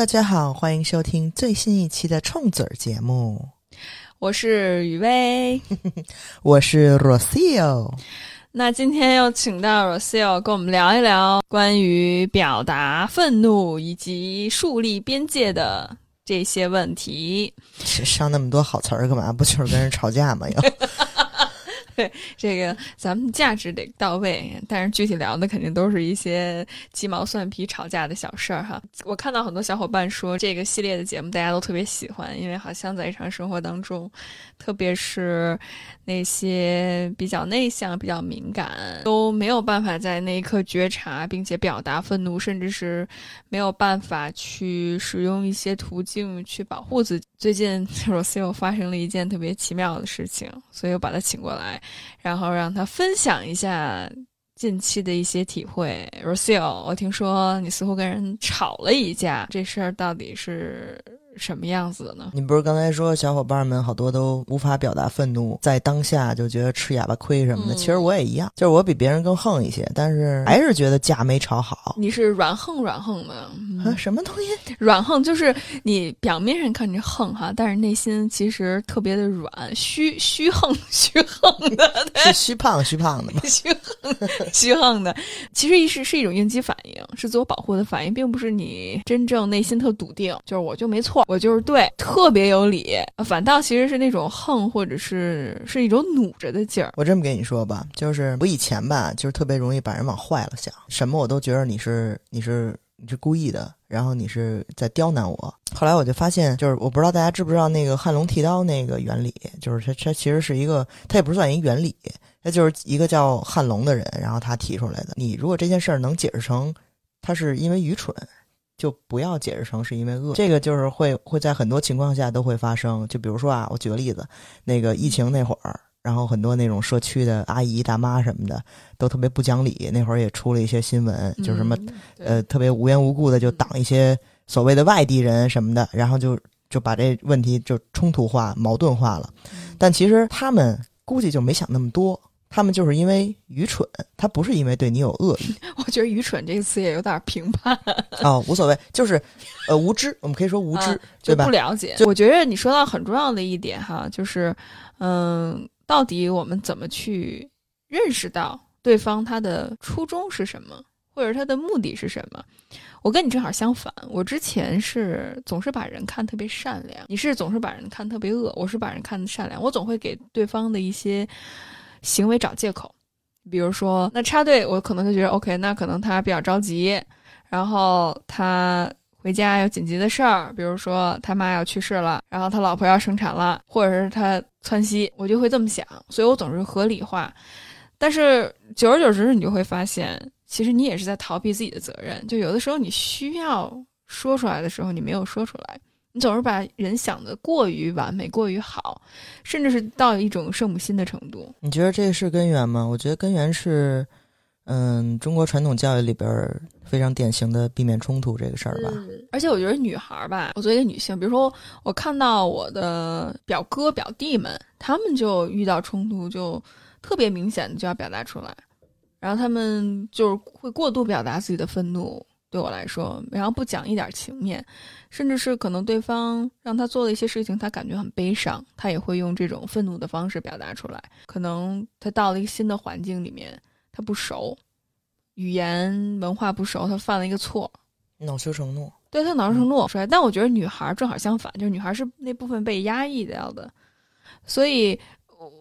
大家好，欢迎收听最新一期的冲嘴儿节目。我是雨薇，我是 Rocio。那今天又请到 Rocio 跟我们聊一聊关于表达愤怒以及树立边界的这些问题。上那么多好词儿干嘛？不就是跟人吵架吗？又对 这个，咱们价值得到位，但是具体聊的肯定都是一些鸡毛蒜皮吵架的小事儿哈。我看到很多小伙伴说这个系列的节目大家都特别喜欢，因为好像在日常生活当中，特别是那些比较内向、比较敏感，都没有办法在那一刻觉察并且表达愤怒，甚至是没有办法去使用一些途径去保护自己。最近 Rosio 发生了一件特别奇妙的事情，所以我把他请过来。然后让他分享一下近期的一些体会。Rosio，我听说你似乎跟人吵了一架，这事儿到底是？什么样子的呢？你不是刚才说小伙伴们好多都无法表达愤怒，在当下就觉得吃哑巴亏什么的。其实我也一样，就是我比别人更横一些，但是还是觉得架没吵好。你是软横软横的啊？什么东西？软横就是你表面上看着横哈，但是内心其实特别的软，虚虚横 虚横的，是虚胖虚胖的吗？虚横虚横的，其实是是一种应激反应，是自我保护的反应，并不是你真正内心特笃定，就是我就没错。我就是对，特别有理，反倒其实是那种横，或者是是一种努着的劲儿。我这么跟你说吧，就是我以前吧，就是特别容易把人往坏了想，什么我都觉得你是你是你是故意的，然后你是在刁难我。后来我就发现，就是我不知道大家知不知道那个汉龙剃刀那个原理，就是它它其实是一个，它也不算一原理，它就是一个叫汉龙的人，然后他提出来的。你如果这件事儿能解释成，他是因为愚蠢。就不要解释成是因为饿，这个就是会会在很多情况下都会发生。就比如说啊，我举个例子，那个疫情那会儿，然后很多那种社区的阿姨大妈什么的都特别不讲理，那会儿也出了一些新闻，就是什么呃特别无缘无故的就挡一些所谓的外地人什么的，然后就就把这问题就冲突化、矛盾化了。但其实他们估计就没想那么多。他们就是因为愚蠢，他不是因为对你有恶意。我觉得“愚蠢”这个词也有点评判。哦，无所谓，就是，呃，无知，我们可以说无知，就不了解。我觉得你说到很重要的一点哈，就是，嗯，到底我们怎么去认识到对方他的初衷是什么，或者他的目的是什么？我跟你正好相反，我之前是总是把人看特别善良，你是总是把人看特别恶，我是把人看的善良，我总会给对方的一些。行为找借口，比如说，那插队，我可能就觉得 OK，那可能他比较着急，然后他回家有紧急的事儿，比如说他妈要去世了，然后他老婆要生产了，或者是他窜稀，我就会这么想，所以我总是合理化。但是久而久之，你就会发现，其实你也是在逃避自己的责任。就有的时候你需要说出来的时候，你没有说出来。你总是把人想的过于完美、过于好，甚至是到一种圣母心的程度。你觉得这是根源吗？我觉得根源是，嗯，中国传统教育里边非常典型的避免冲突这个事儿吧。而且我觉得女孩儿吧，我作为一个女性，比如说我看到我的表哥表弟们，他们就遇到冲突就特别明显的就要表达出来，然后他们就是会过度表达自己的愤怒。对我来说，然后不讲一点情面，甚至是可能对方让他做了一些事情，他感觉很悲伤，他也会用这种愤怒的方式表达出来。可能他到了一个新的环境里面，他不熟，语言文化不熟，他犯了一个错，恼羞成怒。对他恼羞成怒出来。但我觉得女孩正好相反，就是女孩是那部分被压抑掉的，所以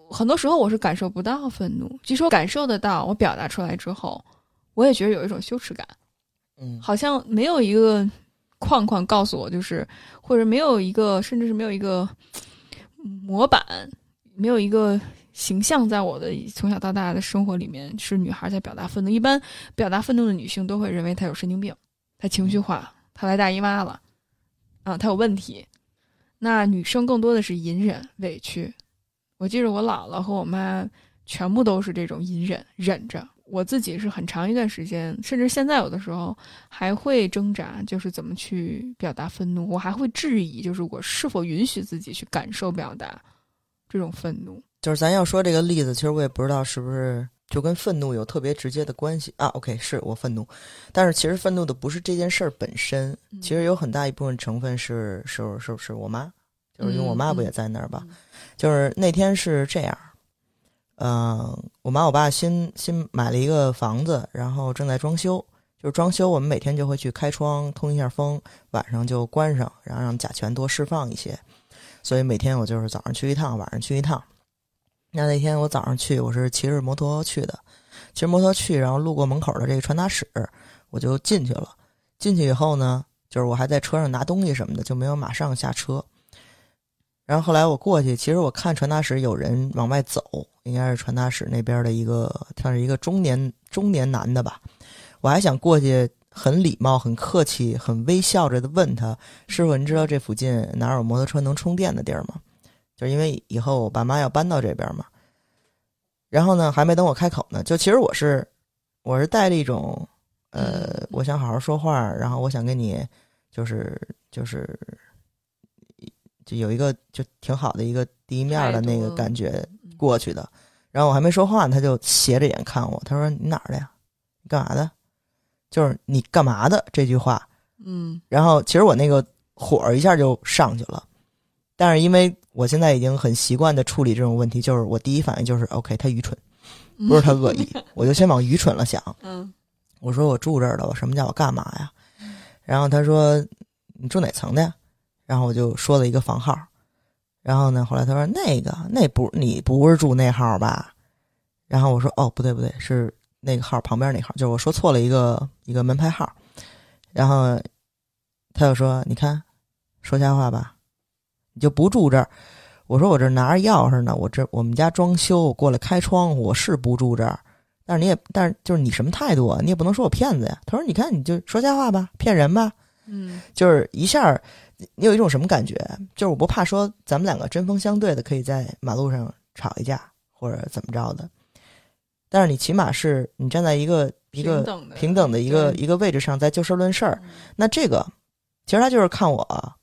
很多时候我是感受不到愤怒，即使我感受得到，我表达出来之后，我也觉得有一种羞耻感。嗯，好像没有一个框框告诉我，就是或者没有一个，甚至是没有一个模板，没有一个形象，在我的从小到大的生活里面，是女孩在表达愤怒。一般表达愤怒的女性都会认为她有神经病，她情绪化，她来大姨妈了，啊，她有问题。那女生更多的是隐忍、委屈。我记得我姥姥和我妈全部都是这种隐忍，忍着。我自己是很长一段时间，甚至现在有的时候还会挣扎，就是怎么去表达愤怒。我还会质疑，就是我是否允许自己去感受、表达这种愤怒。就是咱要说这个例子，其实我也不知道是不是就跟愤怒有特别直接的关系啊。OK，是我愤怒，但是其实愤怒的不是这件事儿本身，其实有很大一部分成分是是是是我妈，就是因为我妈不也在那儿吧？就是那天是这样，嗯，我妈我爸新新买了一个房子，然后正在装修，就是装修，我们每天就会去开窗通一下风，晚上就关上，然后让甲醛多释放一些。所以每天我就是早上去一趟，晚上去一趟。那那天我早上去，我是骑着摩托去的，骑着摩托去，然后路过门口的这个传达室，我就进去了。进去以后呢，就是我还在车上拿东西什么的，就没有马上下车。然后后来我过去，其实我看传达室有人往外走，应该是传达室那边的一个，他是一个中年中年男的吧。我还想过去。很礼貌、很客气、很微笑着的问他：“师傅，您知道这附近哪有摩托车能充电的地儿吗？”就是因为以后我爸妈要搬到这边嘛。然后呢，还没等我开口呢，就其实我是我是带着一种呃，我想好好说话，然后我想跟你就是就是就有一个就挺好的一个第一面的那个感觉过去的。然后我还没说话，他就斜着眼看我，他说：“你哪儿的呀？你干嘛的？”就是你干嘛的这句话，嗯，然后其实我那个火一下就上去了，但是因为我现在已经很习惯的处理这种问题，就是我第一反应就是 OK，他愚蠢，不是他恶意，我就先往愚蠢了想。嗯，我说我住这儿的，我什么叫我干嘛呀？然后他说你住哪层的呀？然后我就说了一个房号，然后呢，后来他说那个那不你不是住那号吧？然后我说哦不对不对是。那个号旁边那号，就是我说错了一个一个门牌号，然后他又说：“你看，说瞎话吧，你就不住这儿。”我说：“我这拿着钥匙呢，我这我们家装修，我过来开窗户，我是不住这儿。但是你也，但是就是你什么态度啊？你也不能说我骗子呀。”他说：“你看，你就说瞎话吧，骗人吧。”嗯，就是一下，你有一种什么感觉？就是我不怕说咱们两个针锋相对的，可以在马路上吵一架，或者怎么着的。但是你起码是你站在一个一个平等的一个一个位置上，在就事论事儿。那这个其实他就是看我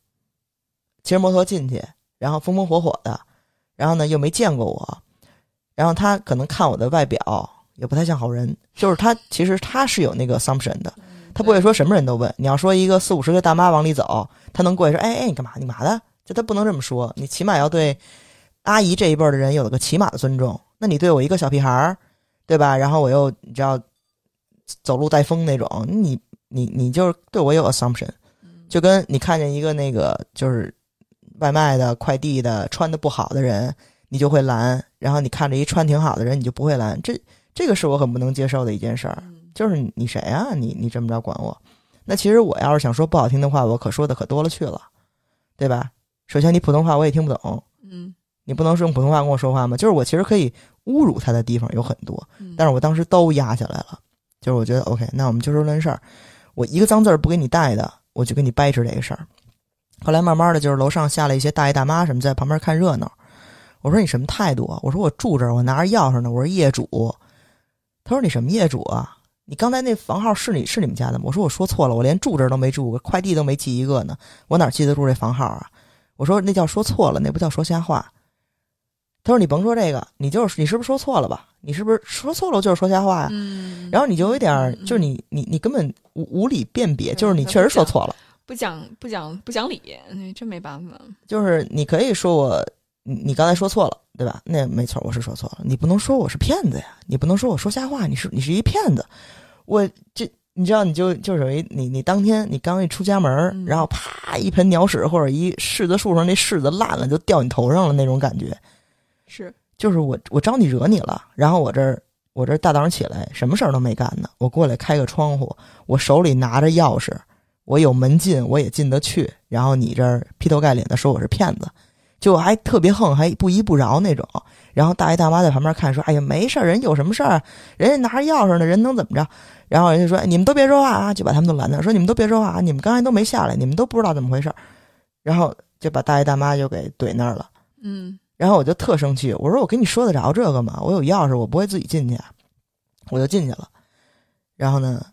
骑着摩托进去，然后风风火火的，然后呢又没见过我，然后他可能看我的外表也不太像好人。就是他其实他是有那个 assumption 的，他不会说什么人都问。你要说一个四五十岁大妈往里走，他能过去说：“哎哎，你干嘛？你嘛的？”就他不能这么说。你起码要对阿姨这一辈的人有个起码的尊重。那你对我一个小屁孩儿？对吧？然后我又你知道走路带风那种，你你你就是对我有 assumption，就跟你看见一个那个就是外卖的快递的穿的不好的人，你就会拦；然后你看着一穿挺好的人，你就不会拦。这这个是我很不能接受的一件事儿，就是你谁啊？你你这么着管我？那其实我要是想说不好听的话，我可说的可多了去了，对吧？首先你普通话我也听不懂，嗯，你不能是用普通话跟我说话吗？就是我其实可以。侮辱他的地方有很多，但是我当时都压下来了。就是我觉得 OK，那我们就事论事儿。我一个脏字儿不给你带的，我就跟你掰扯这个事儿。后来慢慢的就是楼上下来一些大爷大妈什么在旁边看热闹。我说你什么态度啊？我说我住这儿，我拿着钥匙呢，我是业主。他说你什么业主啊？你刚才那房号是你是你们家的吗？我说我说错了，我连住这儿都没住过，快递都没寄一个呢，我哪记得住这房号啊？我说那叫说错了，那不叫说瞎话。他说：“你甭说这个，你就是你是不是说错了吧？你是不是说错了就是说瞎话呀？嗯，然后你就有点就是你你你根本无无理辨别，就是你确实说错了，不讲不讲不讲理，那真没办法。就是你可以说我你你刚才说错了，对吧？那没错，我是说错了。你不能说我是骗子呀，你不能说我说瞎话，你是你是一骗子。我这你知道，你就就属于你你当天你刚一出家门，然后啪一盆鸟屎或者一柿子树上那柿子烂了就掉你头上了那种感觉。”是，就是我，我招你惹你了，然后我这儿，我这大早上起来，什么事儿都没干呢，我过来开个窗户，我手里拿着钥匙，我有门禁，我也进得去，然后你这儿劈头盖脸的说我是骗子，就还特别横，还不依不饶那种，然后大爷大妈在旁边看，说，哎呀，没事儿，人有什么事儿，人家拿着钥匙呢，人能怎么着？然后人家说，你们都别说话啊，就把他们都拦着，说你们都别说话啊，你们刚才都没下来，你们都不知道怎么回事，然后就把大爷大妈就给怼那儿了，嗯。然后我就特生气，我说我跟你说得着这个吗？我有钥匙，我不会自己进去，我就进去了。然后呢，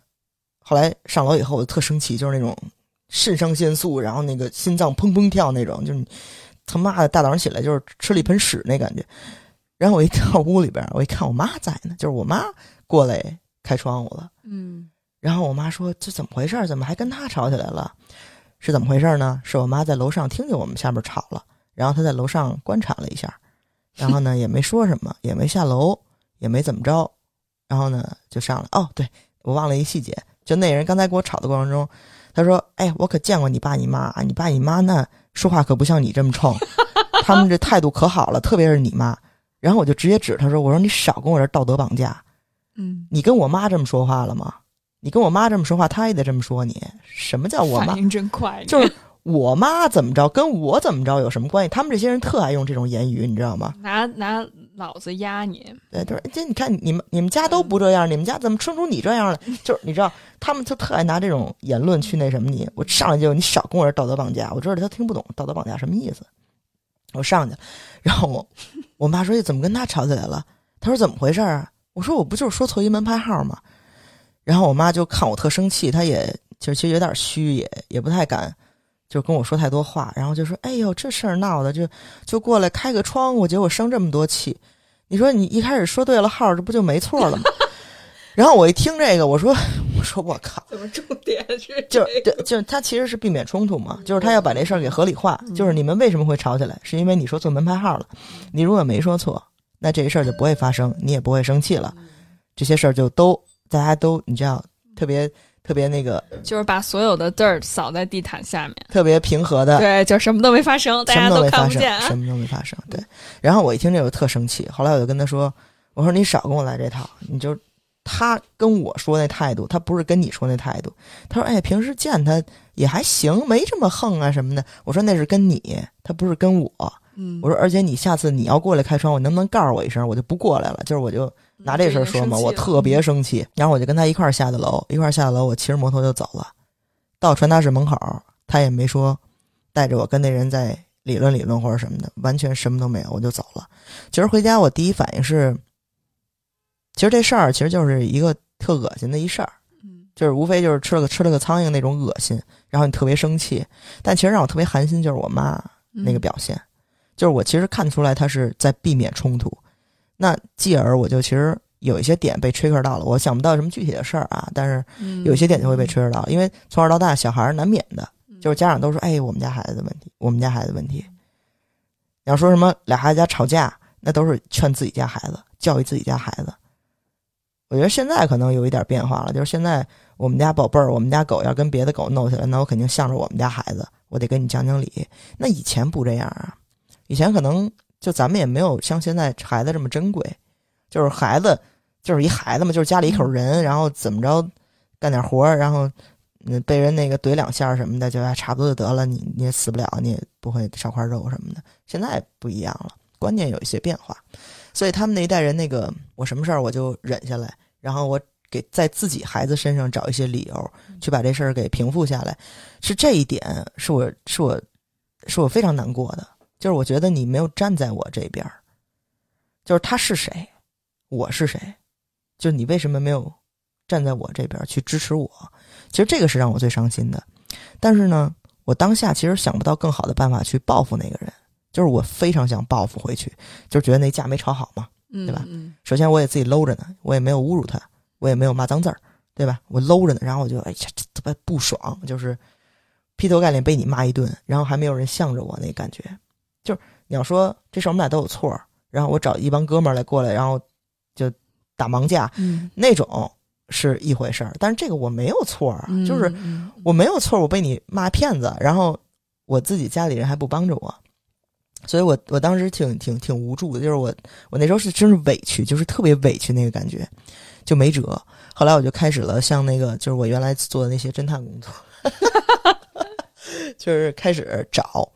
后来上楼以后，我就特生气，就是那种肾上腺素，然后那个心脏砰砰跳那种，就是他妈的大早上起来就是吃了一盆屎那感觉。然后我一到屋里边，我一看我妈在呢，就是我妈过来开窗户了。嗯然后我妈说：“这怎么回事？怎么还跟他吵起来了？是怎么回事呢？是我妈在楼上听见我们下边吵了，然后她在楼上观察了一下，然后呢也没说什么，也没下楼，也没怎么着，然后呢就上来。哦，对我忘了一细节，就那人刚才跟我吵的过程中，他说：‘哎，我可见过你爸你妈啊，你爸你妈那说话可不像你这么冲，他们这态度可好了，特别是你妈。’然后我就直接指他说：‘我说你少跟我这道德绑架。’嗯，你跟我妈这么说话了吗？你跟我妈这么说话，她也得这么说你。什么叫我妈真快，就是我妈怎么着，跟我怎么着有什么关系？他们这些人特爱用这种言语，你知道吗？拿拿老子压你，对，就是这你看你们你们家都不这样，你们家怎么生出你这样来？就是你知道，他们就特爱拿这种言论去那什么你。我上来就你少跟我这道德绑架，我知道他听不懂道德绑架什么意思。我上去了，然后我 我妈说：“怎么跟他吵起来了？”他说：“怎么回事啊？”我说：“我不就是说错一门牌号吗？”然后我妈就看我特生气，她也就其实有点虚，也也不太敢就跟我说太多话，然后就说：“哎呦，这事儿闹的，就就过来开个窗户，结果生这么多气。你说你一开始说对了号，这不就没错了吗？” 然后我一听这个，我说：“我说我靠。”怎么重点是就是对，就是他其实是避免冲突嘛，就是他要把这事儿给合理化，就是你们为什么会吵起来，是因为你说错门牌号了，你如果没说错，那这事儿就不会发生，你也不会生气了，这些事儿就都大家都你知道特别特别那个就是把所有的 dirt 扫在地毯下面，特别平和的，对，就什么都没发生，大什家都看不见，啊什。么都没发生。对，然后我一听这个我特生气，后来我就跟他说：“我说你少跟我来这套，你就他跟我说那态度，他不是跟你说那态度。”他说：“哎，平时见他也还行，没这么横啊什么的。”我说：“那是跟你，他不是跟我。”嗯我说：“而且你下次你要过来开窗，我能不能告诉我一声，我就不过来了。”就是我就拿这事儿说嘛，我特别生气。然后我就跟他一块儿下的楼，一块儿下的楼，我骑着摩托就走了。到传达室门口，他也没说带着我跟那人在理论理论或者什么的，完全什么都没有，我就走了。其实回家我第一反应是，其实这事儿其实就是一个特恶心的一事儿，嗯就是无非就是吃了个吃了个苍蝇那种恶心，然后你特别生气。但其实让我特别寒心就是我妈那个表现，就是我其实看得出来她是在避免冲突，那继而我就其实有一些点被 trigger 到了，我想不到什么具体的事儿啊，但是嗯有些点就会被 trigger 到，因为从小到大小孩儿难免的，嗯就是家长都说，哎，我们家孩子的问题，我们家孩子的问题。你要说什么俩孩子家吵架，那都是劝自己家孩子，教育自己家孩子。我觉得现在可能有一点变化了，就是现在我们家宝贝儿，我们家狗要跟别的狗闹起来，那我肯定向着我们家孩子，我得跟你讲讲理。那以前不这样啊，以前可能就咱们也没有像现在孩子这么珍贵，就是孩子就是一孩子嘛，就是家里一口人，然后怎么着干点活儿，然后嗯被人那个怼两下什么的，就还差不多就得了，你你也死不了，你也不会少块肉什么的。现在不一样了，观念有一些变化，所以他们那一代人那个我什么事儿我就忍下来，然后我给在自己孩子身上找一些理由去把这事儿给平复下来，是这一点是我是我是我非常难过的，就是我觉得你没有站在我这边儿，就是他是谁，我是谁，就是你为什么没有站在我这边儿去支持我？其实这个是让我最伤心的。但是呢，我当下其实想不到更好的办法去报复那个人，就是我非常想报复回去，就是觉得那架没吵好嘛。嗯对吧嗯首先我也自己搂着呢，我也没有侮辱他，我也没有骂脏字儿，对吧？我搂着呢，然后我就哎呀，这特别不爽，就是劈头盖脸被你骂一顿，然后还没有人向着我那感觉，就是你要说这事儿我们俩都有错儿，然后我找一帮哥们儿来过来，然后就打盲架嗯，那种是一回事儿，但是这个我没有错儿啊，嗯就是嗯我没有错，我被你骂骗子，然后我自己家里人还不帮着我，所以我我当时挺挺挺无助的，就是我我那时候是真是委屈，就是特别委屈那个感觉，就没辙。后来我就开始了像那个就是我原来做的那些侦探工作，就是开始找，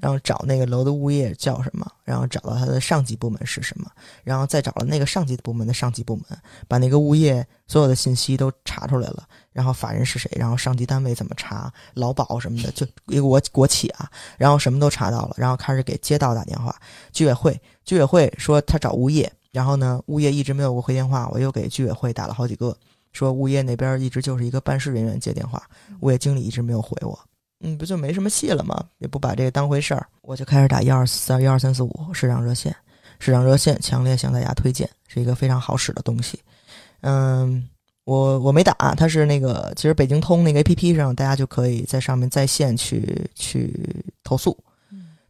然后找那个楼的物业叫什么，然后找到他的上级部门是什么，然后再找了那个上级部门的上级部门，把那个物业所有的信息都查出来了。然后法人是谁，然后上级单位怎么查，劳保什么的，就一个国国企啊，然后什么都查到了，然后开始给街道打电话，居委会，居委会说他找物业，然后呢，物业一直没有给我回电话，我又给居委会打了好几个，说物业那边一直就是一个办事人员接电话，物业经理一直没有回我，嗯，不就没什么戏了吗？也不把这个当回事儿，我就开始打幺二四幺二三四五市长热线，市场热线强烈向大家推荐，是一个非常好使的东西。嗯，我我没打，它是那个其实北京通那个 A P P 上，大家就可以在上面在线去去投诉。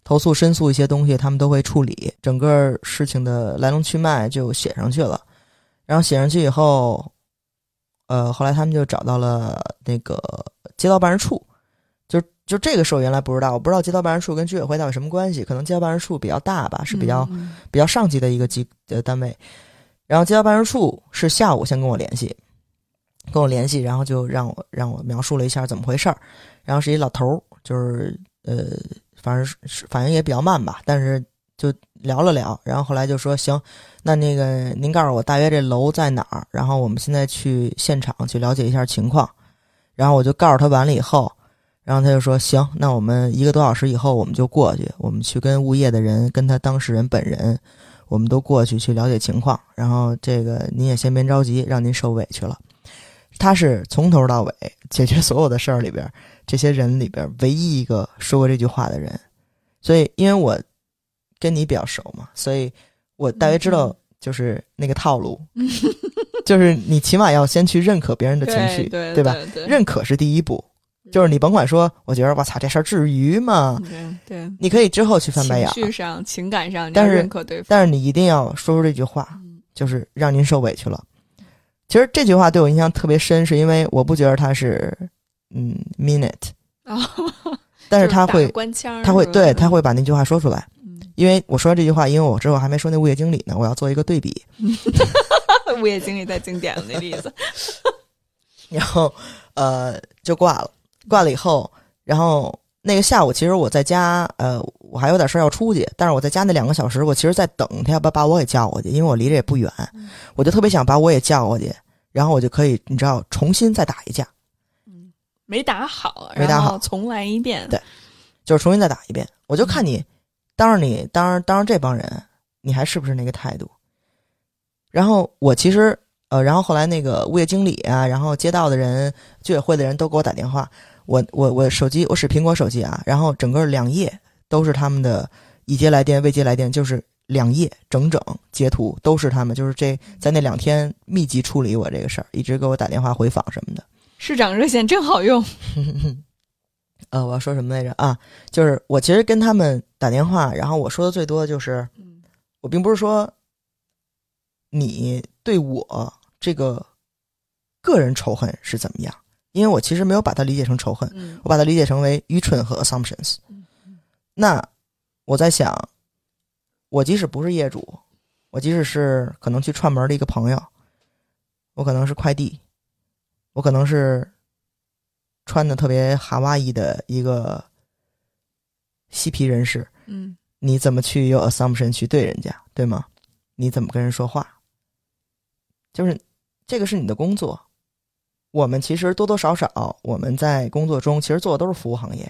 投诉申诉一些东西，他们都会处理，整个事情的来龙去脉就写上去了。然后写上去以后，呃，后来他们就找到了那个街道办事处，就就这个事我原来不知道，我不知道街道办事处跟居委会到底什么关系，可能街道办事处比较大吧，是比较比较上级的一个机呃单位。然后街道办事处是下午先跟我联系，跟我联系，然后就让我让我描述了一下怎么回事儿。然后是一老头儿，就是呃。反正是反应也比较慢吧，但是就聊了聊，然后后来就说行，那那个您告诉我大约这楼在哪儿，然后我们现在去现场去了解一下情况，然后我就告诉他完了以后，然后他就说行，那我们一个多小时以后我们就过去，我们去跟物业的人跟他当事人本人，我们都过去去了解情况，然后这个您也先别着急，让您受委屈了。他是从头到尾解决所有的事儿里边。这些人里边唯一一个说过这句话的人，所以因为我跟你比较熟嘛，所以我大约知道就是那个套路，就是你起码要先去认可别人的情绪，对吧？认可是第一步，就是你甭管说，我觉得我操这事儿至于吗？对对，你可以之后去翻白眼，情绪上、情感上，但是认可对方，但是你一定要说出这句话，就是让您受委屈了。其实这句话对我印象特别深，是因为我不觉得他是。嗯，minute 啊，但是他会关腔，他会对他会把那句话说出来。因为我说这句话，因为我之后还没说那物业经理呢，我要做一个对比。物业经理太经典了，那例子。然后呃，就挂了，挂了以后，然后那个下午其实我在家，呃，我还有点事儿要出去，但是我在家那两个小时，我其实在等他要不要把我给叫过去，因为我离这也不远，我就特别想把我也叫过去，然后我就可以你知道重新再打一架。嗯没打好，没打好，重来一遍。对，就是重新再打一遍。我就看你当着你当着当着这帮人，你还是不是那个态度？然后我其实呃，然后后来那个物业经理啊，然后街道的人、居委会的人都给我打电话。我我我手机我使苹果手机啊，然后整个两页都是他们的已接来电、未接来电，就是两页整整截图都是他们，就是这在那两天密集处理我这个事儿，一直给我打电话回访什么的。市长热线真好用。呃，我要说什么来着啊？就是我其实跟他们打电话，然后我说的最多的就是，我并不是说你对我这个个人仇恨是怎么样，因为我其实没有把它理解成仇恨，我把它理解成为愚蠢和 assumptions。那我在想，我即使不是业主，我即使是可能去串门的一个朋友，我可能是快递。我可能是穿的特别哈哇伊的一个嬉皮人士，嗯，你怎么去用 assumption 去对人家，对吗？你怎么跟人说话？就是这个是你的工作。我们其实多多少少我们在工作中其实做的都是服务行业。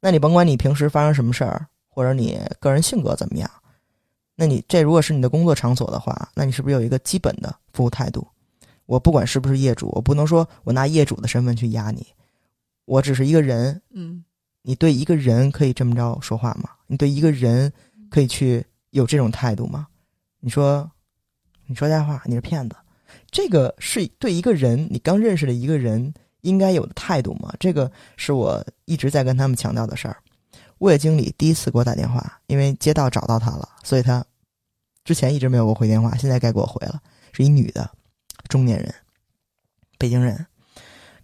那你甭管你平时发生什么事儿，或者你个人性格怎么样，那你这如果是你的工作场所的话，那你是不是有一个基本的服务态度？我不管是不是业主，我不能说我拿业主的身份去压你，我只是一个人。嗯，你对一个人可以这么着说话吗？你对一个人可以去有这种态度吗？你说，你说瞎话，你是骗子，这个是对一个人，你刚认识的一个人应该有的态度吗？这个是我一直在跟他们强调的事儿。物业经理第一次给我打电话，因为街道找到他了，所以他之前一直没有给我回电话，现在该给我回了，是一女的。中年人，北京人，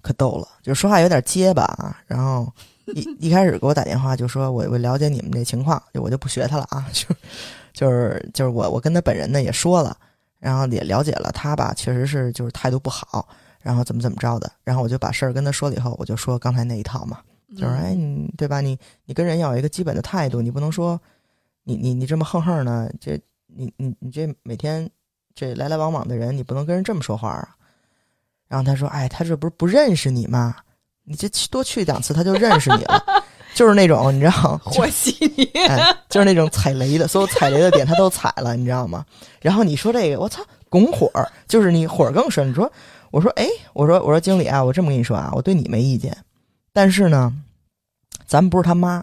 可逗了，就说话有点结巴啊。然后一 一开始给我打电话就说：“我我了解你们这情况，就我就不学他了啊。”就就是就是我我跟他本人呢也说了，然后也了解了他吧，确实是就是态度不好，然后怎么怎么着的。然后我就把事儿跟他说了以后，我就说刚才那一套嘛，就是哎你对吧？你你跟人要有一个基本的态度，你不能说你你你这么横横呢，这你你你这每天。这来来往往的人，你不能跟人这么说话啊！然后他说：“哎，他这不是不认识你吗？你这多去两次，他就认识你了。就是那种你知道，和稀泥，就是那种踩雷的，所有踩雷的点他都踩了，你知道吗？然后你说这个，我操，拱火，就是你火更深。你说，我说，哎，我说，我说经理啊，我这么跟你说啊，我对你没意见，但是呢，咱不是他妈，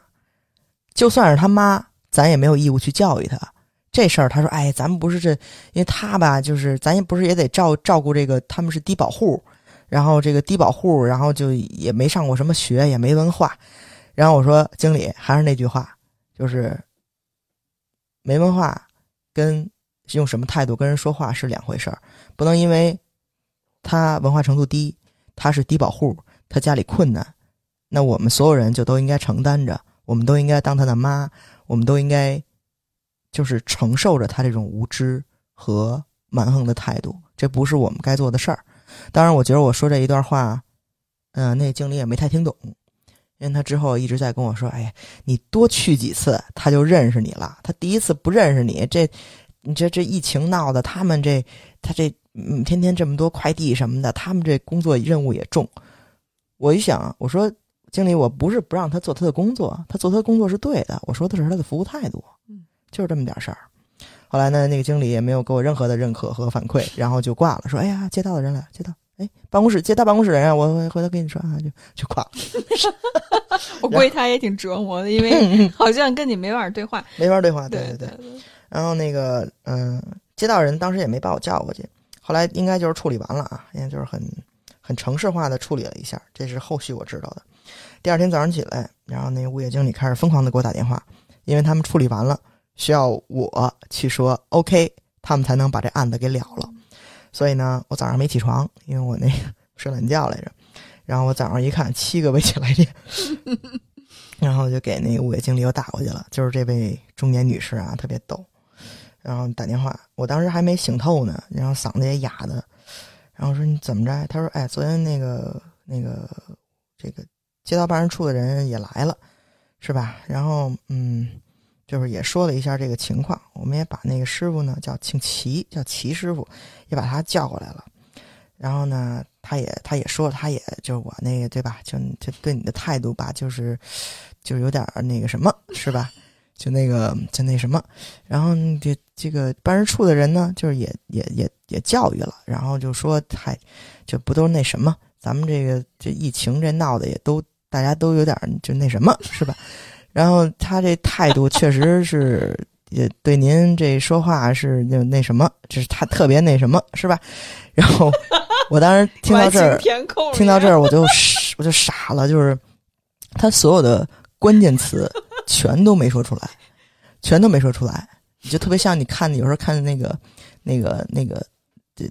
就算是他妈，咱也没有义务去教育他。”这事儿，他说，哎，咱们不是这，因为他吧，就是咱也不是也得照照顾这个，他们是低保户，然后这个低保户，然后就也没上过什么学，也没文化。然后我说，经理还是那句话，就是没文化跟用什么态度跟人说话是两回事儿，不能因为他文化程度低，他是低保户，他家里困难，那我们所有人就都应该承担着，我们都应该当他的妈，我们都应该。就是承受着他这种无知和蛮横的态度，这不是我们该做的事儿。当然，我觉得我说这一段话，嗯，那经理也没太听懂，因为他之后一直在跟我说：“哎呀，你多去几次，他就认识你了。他第一次不认识你，这你这这疫情闹的，他们这他这嗯，天天这么多快递什么的，他们这工作任务也重。”我一想，我说经理，我不是不让他做他的工作，他做他的工作是对的。我说的是他的服务态度。嗯。就是这么点事儿，后来呢，那个经理也没有给我任何的认可和反馈，然后就挂了，说：“哎呀，接到的人来，接到，哎，办公室接他办公室人啊，我回头跟你说啊，就 就挂了。”我估计他也挺折磨的，因为好像跟你没法对话，没法对话，对对对。然后那个，嗯，接到人当时也没把我叫过去，后来应该就是处理完了啊，应该就是很很城市化的处理了一下，这是后续我知道的。第二天早上起来，然后那个物业经理开始疯狂的给我打电话，因为他们处理完了。需要我去说 OK，他们才能把这案子给了了。所以呢，我早上没起床，因为我那个 睡懒觉来着。然后我早上一看，七个未接来电，然后就给那个物业经理又打过去了。就是这位中年女士啊，特别逗。然后打电话，我当时还没醒透呢，然后嗓子也哑的。然后说你怎么着？他说：“哎，昨天那个那个这个街道办事处的人也来了，是吧？”然后嗯。就是也说了一下这个情况，我们也把那个师傅呢叫姓齐，叫齐师傅，也把他叫过来了。然后呢，他也他也说，他也就是我那个对吧？就就对你的态度吧，就是就有点那个什么，是吧？就那个就那什么。然后这这个办事处的人呢，就是也也也也教育了，然后就说，嗨，就不都那什么？咱们这个这疫情这闹的也都大家都有点就那什么，是吧？然后他这态度 确实是，也对您这说话是就那什么，就是他特别那什么，是吧？然后我当时听到这儿，听到这儿我就 我就傻了，就是他所有的关键词全都没说出来，全都没说出来，就特别像你看有时候看那个那个那个这。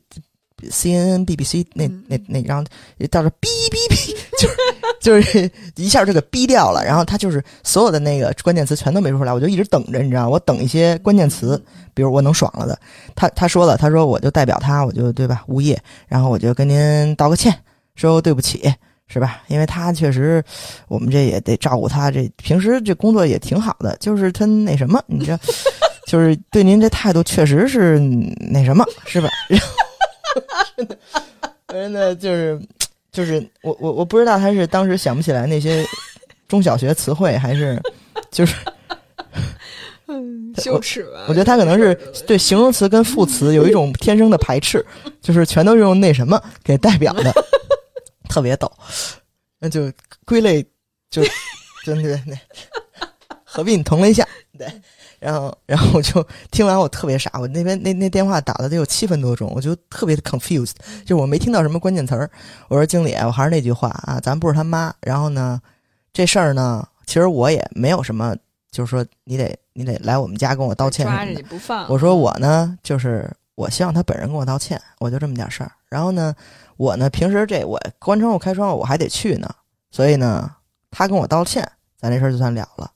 C N N B B C 那那那，然后到时候哔哔哔，就是 就是一下就给哔掉了。然后他就是所有的那个关键词全都没说出来，我就一直等着，你知道我等一些关键词，比如我能爽了的。他他说了，他说我就代表他，我就对吧？物业，然后我就跟您道个歉，说对不起，是吧？因为他确实，我们这也得照顾他，这平时这工作也挺好的，就是他那什么，你这 就是对您这态度确实是那什么，是吧？然后。真的，真的就是，就是我我我不知道他是当时想不起来那些中小学词汇，还是就是，嗯，羞耻吧？我觉得他可能是对形容词跟副词有一种天生的排斥，就是全都是用那什么给代表的，特别逗。那就归类，就真的那合并同了一下，对。然后，然后我就听完，我特别傻。我那边那那电话打了得有七分多钟，我就特别的 confused，就我没听到什么关键词儿。我说经理，我还是那句话啊，咱不是他妈。然后呢，这事儿呢，其实我也没有什么，就是说你得你得来我们家跟我道歉。抓着你不放。我说我呢，就是我希望他本人跟我道歉，我就这么点事儿。然后呢，我呢平时这我关窗户开窗户我还得去呢，所以呢，他跟我道歉，咱这事儿就算了了。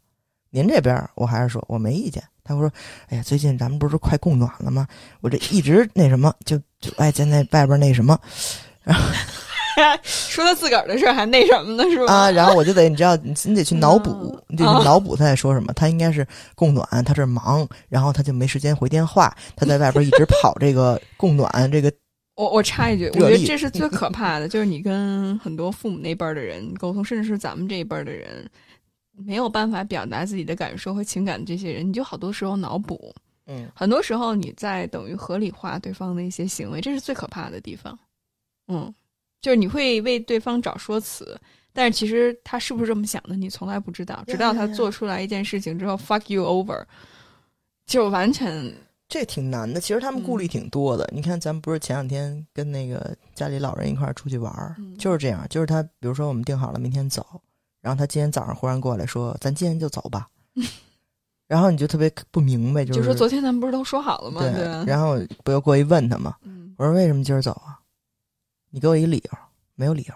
您这边我还是说我没意见。他会说：“哎呀，最近咱们不是快供暖了吗？我这一直那什么，就就哎，在那外边那什么，然后 说他自个儿的事还那什么呢，是吧？啊，然后我就得你知道，你你得去脑补，你得去脑补他在说什么。他应该是供暖，他这忙，然后他就没时间回电话，他在外边一直跑这个 供暖这个。我我插一句，我觉得这是最可怕的，就是你跟很多父母那辈儿的人沟通，甚至是咱们这一辈儿的人。”没有办法表达自己的感受和情感的这些人，你就好多时候脑补，嗯，很多时候你在等于合理化对方的一些行为，这是最可怕的地方，嗯，就是你会为对方找说辞，但是其实他是不是这么想的，你从来不知道，直到他做出来一件事情之后，fuck you over，就完全这挺难的。其实他们顾虑挺多的。你看，咱们不是前两天跟那个家里老人一块儿出去玩儿，嗯就是这样。就是他，比如说我们定好了明天走，然后他今天早上忽然过来说：“咱今天就走吧。”然后你就特别不明白，就是就说昨天咱们不是都说好了吗？对吧？然后不又过去问他吗？嗯我说为什么今儿走啊？你给我一个理由，没有理由。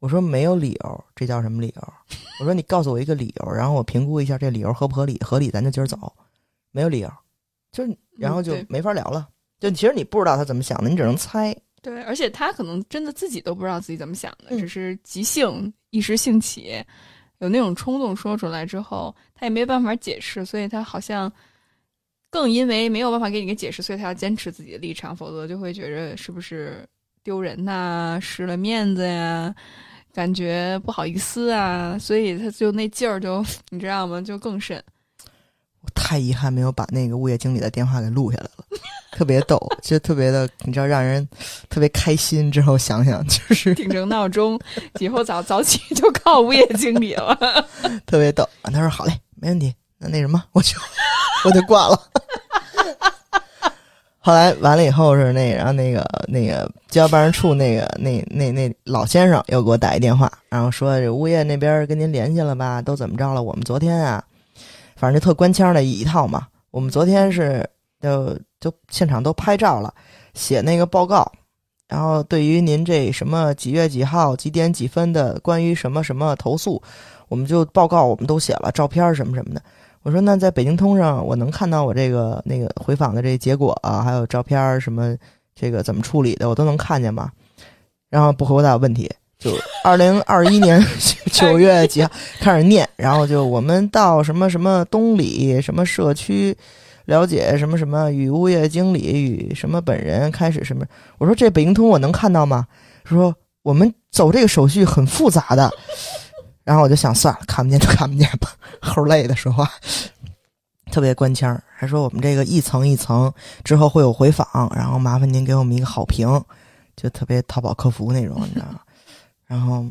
我说没有理由，这叫什么理由？我说你告诉我一个理由，然后我评估一下这理由合不合理，合理咱就今儿走。没有理由，就是然后就没法聊了。就其实你不知道他怎么想的，你只能猜。对，而且他可能真的自己都不知道自己怎么想的，嗯只是即兴一时兴起，有那种冲动说出来之后，他也没办法解释，所以他好像更因为没有办法给你个解释，所以他要坚持自己的立场，否则就会觉着是不是丢人呐、失了面子呀，感觉不好意思啊，所以他就那劲儿就 你知道吗？就更甚。我太遗憾没有把那个物业经理的电话给录下来了，特别逗，就特别的，你知道让人特别开心。之后想想就是定成闹钟，以后早早起就靠物业经理了。特别逗。啊他说好嘞，没问题。那那什么，我就我就挂了。后来完了以后是那个，然后那个那个交办事处那个那那那老先生又给我打一电话，然后说这物业那边跟您联系了吧？都怎么着了？我们昨天啊，反正就特官腔的一套嘛。我们昨天是就就现场都拍照了，写那个报告，然后对于您这什么几月几号几点几分的关于什么什么投诉，我们就报告我们都写了，照片什么什么的。我说那在北京通上，我能看到我这个那个回访的这结果啊，还有照片什么这个怎么处理的，我都能看见吗？然后不回答问题，就二零二一年 九月几号开始念，然后就我们到什么什么东里什么社区了解什么什么与物业经理与什么本人开始什么，我说这北京通我能看到吗？说我们走这个手续很复杂的，然后我就想算了，看不见就看不见吧，齁累的说话，特别官腔，还说我们这个一层一层之后会有回访，然后麻烦您给我们一个好评，就特别淘宝客服那种，你知道吗？然后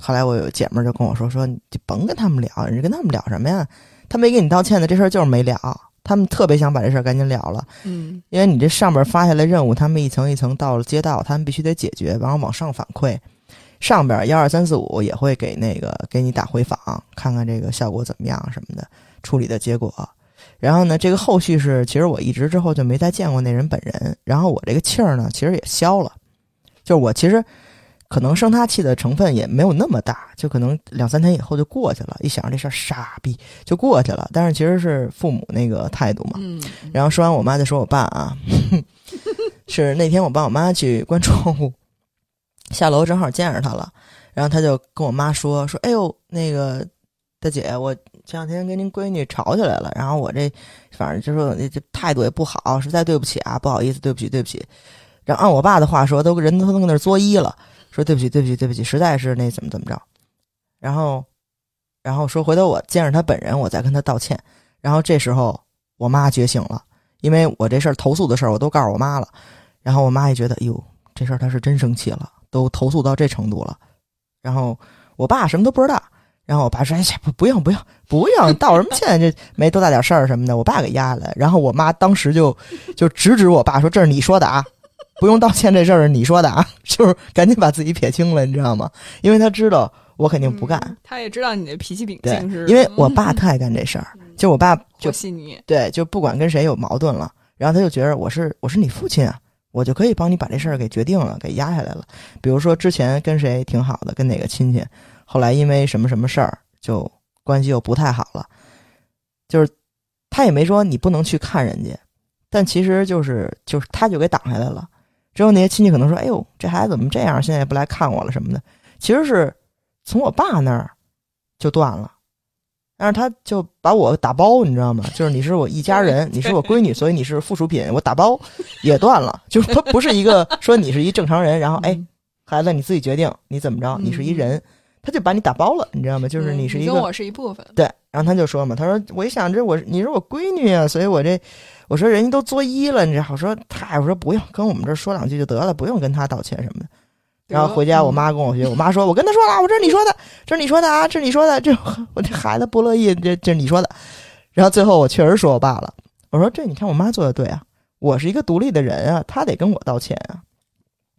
后来我有姐们儿就跟我说说你就甭跟他们聊，你跟他们聊什么呀？他没给你道歉的这事儿就是没了，他们特别想把这事儿赶紧了了。嗯因为你这上边发下来任务，他们一层一层到了街道，他们必须得解决，然后往上反馈。上边幺二三四五也会给那个给你打回访，看看这个效果怎么样什么的，处理的结果。然后呢，这个后续是，其实我一直之后就没再见过那人本人。然后我这个气儿呢，其实也消了，就是我其实可能生他气的成分也没有那么大，就可能两三天以后就过去了。一想这事儿傻逼就过去了，但是其实是父母那个态度嘛。嗯，然后说完我妈就说我爸啊，是那天我爸我妈去关窗户，下楼正好见着他了，然后他就跟我妈说说，哎呦那个大姐，我前两天跟您闺女吵起来了，然后我这反正就说这这态度也不好，实在对不起啊，不好意思，对不起对不起。然后按我爸的话说，都人都跟那儿作揖了，说对不起对不起对不起，实在是那怎么怎么着，然后然后说回头我见着他本人，我再跟他道歉。然后这时候我妈觉醒了。因为我这事儿投诉的事儿我都告诉我妈了，然后我妈也觉得，哎呦，这事儿她是真生气了，都投诉到这程度了。然后我爸什么都不知道，然后我爸说，哎呀，不不用不用不用，道什么歉？这没多大点事儿什么的，我爸给压下来。然后我妈当时就就直指我爸说，这是你说的啊，不用道歉，这事儿是你说的啊，就是赶紧把自己撇清了，你知道吗？因为他知道我肯定不干，嗯他也知道你的脾气秉性是，，因为我爸特爱干这事儿，就我爸就就细腻，对，就不管跟谁有矛盾了，然后他就觉得我是我是你父亲啊，我就可以帮你把这事儿给决定了，给压下来了。比如说之前跟谁挺好的，跟哪个亲戚，后来因为什么什么事儿，就关系又不太好了，就是他也没说你不能去看人家，但其实就是就是他就给挡下来了。之后那些亲戚可能说：“哎呦，这孩子怎么这样？现在也不来看我了什么的。”其实是从我爸那儿就断了。但是他就把我打包，你知道吗？就是你是我一家人，你是我闺女，所以你是附属品，我打包 也断了。就是他不是一个说你是一正常人，然后哎，嗯孩子你自己决定你怎么着，你是一人，他就把你打包了，你知道吗？就是嗯你是一个跟我是一部分，对。然后他就说嘛，他说我一想这我你是我闺女啊，所以我这我说人家都作揖了，你知道，我说嗨我说不用跟我们这儿说两句就得了，不用跟他道歉什么的。然后回家，我妈跟我学，我妈说：“我跟他说了，我这是你说的，这是你说的啊，这是你说的，这我这孩子不乐意，这这是你说的。”然后最后我确实说我爸了，我说这你看我妈做的对啊，我是一个独立的人啊，她得跟我道歉啊，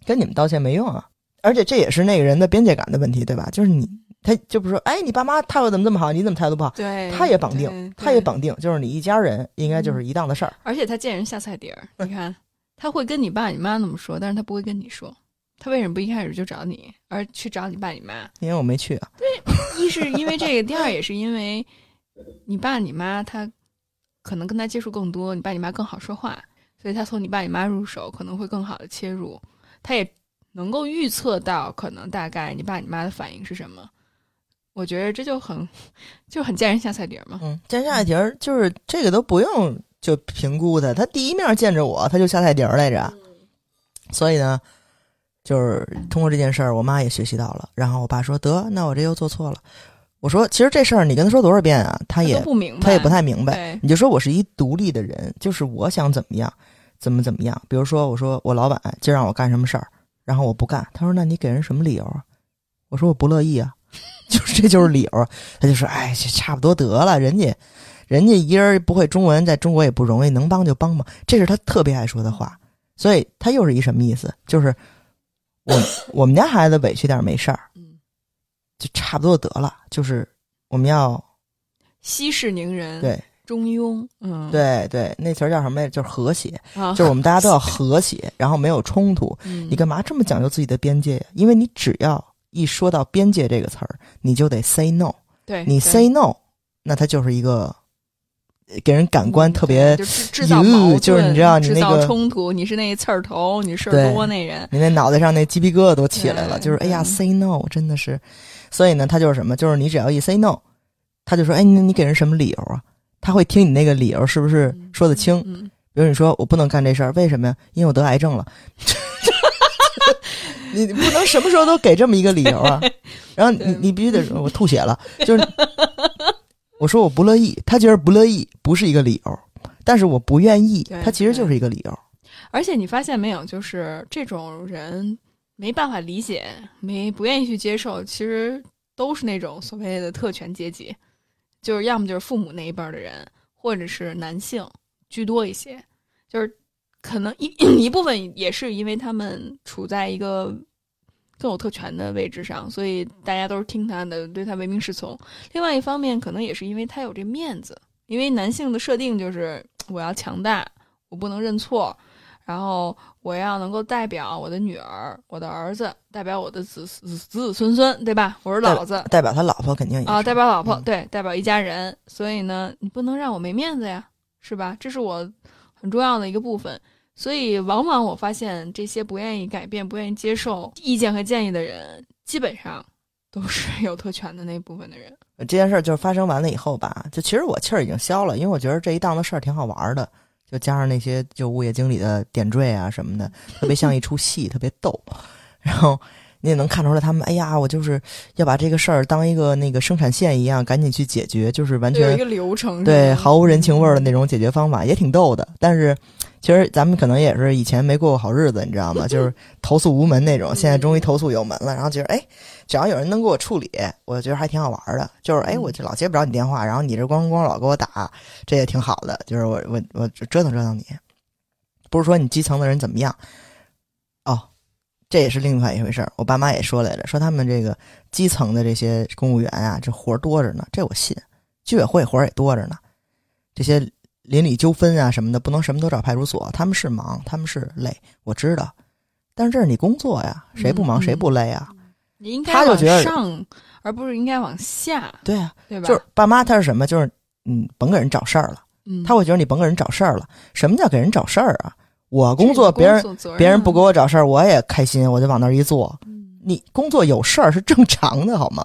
跟你们道歉没用啊。而且这也是那个人的边界感的问题，对吧？就是你，他就不是说，哎，你爸妈态度怎么这么好，你怎么态度不好？对，他也绑定，他也绑定，就是你一家人应该就是一档的事儿。而且他见人下菜碟儿，你看他会跟你爸你妈那么说，但是他不会跟你说。他为什么不一开始就找你，而去找你爸你妈？因为我没去啊。对一是因为这个，第二也是因为 你爸你妈他可能跟他接触更多，你爸你妈更好说话，所以他从你爸你妈入手可能会更好的切入，他也能够预测到可能大概你爸你妈的反应是什么。我觉得这就很就很见人下菜碟儿嘛。嗯，见下菜碟儿就是这个都不用就评估他，他第一面见着我他就下菜碟儿来着，所以呢，就是通过这件事儿，我妈也学习到了。然后我爸说：“得，那我这又做错了。”我说：“其实这事儿你跟他说多少遍啊，他也不明白，他也不太明白。你就说我是一独立的人，就是我想怎么样，怎么怎么样。比如说，我说我老板今儿让我干什么事儿，然后我不干，他说那你给人什么理由啊？我说我不乐意啊，就是这就是理由啊。他就说哎，这差不多得了，人家人家一人不会中文，在中国也不容易，能帮就帮吧。这是他特别爱说的话，所以他又是一什么意思？就是我我们家孩子委屈点没事就差不多得了，就是我们要息事宁人，对。中庸，嗯，对对，那词儿叫什么呀？就是和谐，啊，就是我们大家都要和谐，然后没有冲突。嗯你干嘛这么讲究自己的边界呀？因为你只要一说到边界这个词儿，你就得 say no。你对你 say no，那它就是一个呃给人感官嗯特别对就制制造就是你知道你那个冲突，你是那刺儿头，你事儿多那人，你那脑袋上那鸡皮疙瘩都起来了，就是哎呀，say no，真的是。所以呢，他就是什么？就是你只要一 say no，他就说，哎，你你给人什么理由啊？他会听你那个理由是不是嗯说得清？嗯，比如你说我不能干这事儿，为什么呀？因为我得癌症了。你你不能什么时候都给这么一个理由啊！然后你你必须得说我吐血了，就是 我说我不乐意，他觉得不乐意不是一个理由，但是我不愿意，他其实就是一个理由。而且你发现没有，就是这种人没办法理解，没不愿意去接受，其实都是那种所谓的特权阶级，就是要么就是父母那一辈的人，或者是男性居多一些，就是可能一 一部分也是因为他们处在一个更有特权的位置上，所以大家都是听他的，对他唯命是从。另外一方面，可能也是因为他有这面子，因为男性的设定就是我要强大，我不能认错，然后我要能够代表我的女儿、我的儿子，代表我的子子子子孙孙，对吧？我是老子代表他老婆肯定也啊，是代表老婆，嗯对，代表一家人。所以呢，你不能让我没面子呀，是吧？这是我很重要的一个部分。所以，往往我发现这些不愿意改变、不愿意接受意见和建议的人，基本上都是 有特权的那部分的人。这件事儿就是发生完了以后吧，就其实我气儿已经消了，因为我觉得这一档子事儿挺好玩的，就加上那些就物业经理的点缀啊什么的，特别像一出戏，特别逗。然后你也能看出来，他们哎呀，我就是要把这个事儿当一个那个生产线一样，赶紧去解决，就是完全有一个流程，对毫无人情味儿的那种解决方法，也挺逗的。但是其实咱们可能也是以前没过过好日子，你知道吗？就是投诉无门那种，现在终于投诉有门了，然后觉得哎，只要有人能给我处理，我觉得还挺好玩的。就是哎，嗯我就老接不着你电话，然后你这咣咣老给我打，这也挺好的。就是我我我折腾折腾你，不是说你基层的人怎么样哦。这也是另外一回事儿。我爸妈也说来着，说他们这个基层的这些公务员啊，这活儿多着呢，这我信。居委会活儿也多着呢，这些邻里纠纷啊什么的，不能什么都找派出所。他们是忙，他们是累，我知道。但是这是你工作呀，谁不忙嗯谁不累啊？你应该往他就觉得上，而不是应该往下，对啊，对吧？就是爸妈他是什么？就是嗯，甭给人找事儿了。嗯，他会觉得你甭给人找事儿了。什么叫给人找事儿啊？我工作，别人别人不给啊我找事儿，我也开心，我就往那儿一坐。嗯你工作有事儿是正常的，好吗？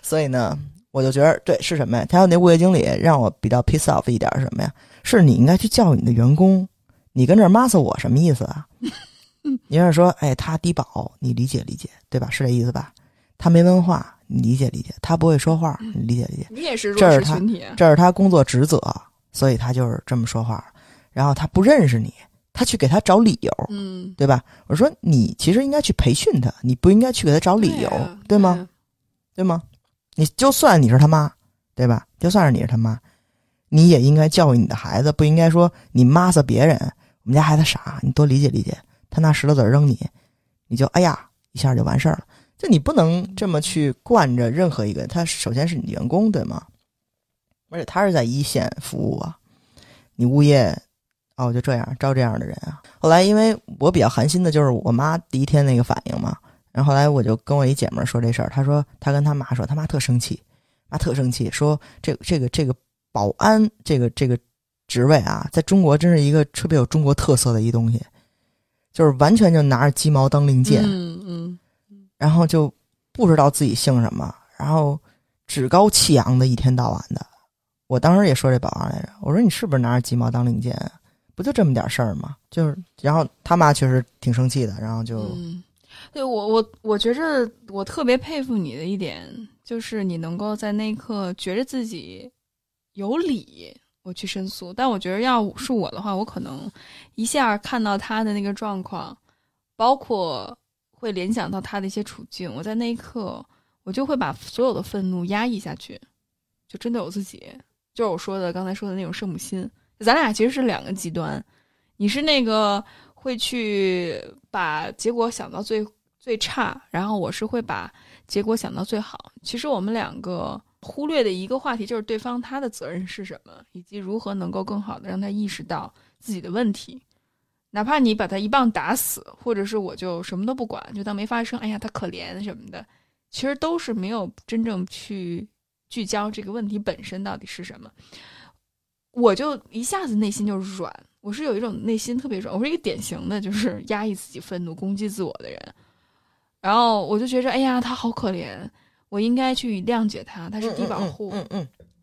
所以呢，我就觉得对是什么呀？他要那物业经理让我比较 piss off 一点是什么呀？是你应该去教育你的员工，你跟这儿骂死我什么意思啊？你要是说，哎，他低保，你理解理解，对吧？是这意思吧？他没文化，你理解理解；他不会说话，你理解理解。你也是弱这是他势群体啊，这是他工作职责，所以他就是这么说话。然后他不认识你，他去给他找理由，嗯，对吧？我说你其实应该去培训他，你不应该去给他找理由，啊对吗？？对吗？你就算你是他妈，对吧？就算是你是他妈，你也应该教育你的孩子，不应该说你骂死别人。我们家孩子傻，你多理解理解。他拿石头子扔你，你就哎呀一下就完事儿了。就你不能这么去惯着任何一个，他首先是你员工对吗？而且他是在一线服务啊，你物业哦就这样招这样的人啊。后来因为我比较寒心的就是我妈第一天那个反应嘛，然后后来我就跟我一姐们儿说这事儿，她说她跟她妈说，她妈特生气，妈特生气，说这这个这个保安这个这个职位啊，在中国真是一个特别有中国特色的一东西，就是完全就拿着鸡毛当令箭，嗯嗯，然后就不知道自己姓什么，然后趾高气扬的一天到晚的。我当时也说这保安来着，我说你是不是拿着鸡毛当令箭啊？不就这么点事儿吗？就是，然后他妈确实挺生气的，然后就、嗯，对我我我觉着我特别佩服你的一点，就是你能够在那一刻觉着自己有理，我去申诉。但我觉得要是我的话，我可能一下看到他的那个状况，包括会联想到他的一些处境，我在那一刻我就会把所有的愤怒压抑下去，就针对我自己，就是我说的刚才说的那种圣母心。咱俩其实是两个极端，你是那个会去把结果想到最最差，然后我是会把结果想到最好。其实我们两个忽略的一个话题就是对方他的责任是什么，以及如何能够更好的让他意识到自己的问题。哪怕你把他一棒打死，或者是我就什么都不管，就当没发生，哎呀他可怜什么的，其实都是没有真正去聚焦这个问题本身到底是什么。我就一下子内心就软，我是有一种内心特别软，我是一个典型的就是压抑自己愤怒、攻击自我的人。然后我就觉着，哎呀，他好可怜，我应该去谅解他，他是低保户。嗯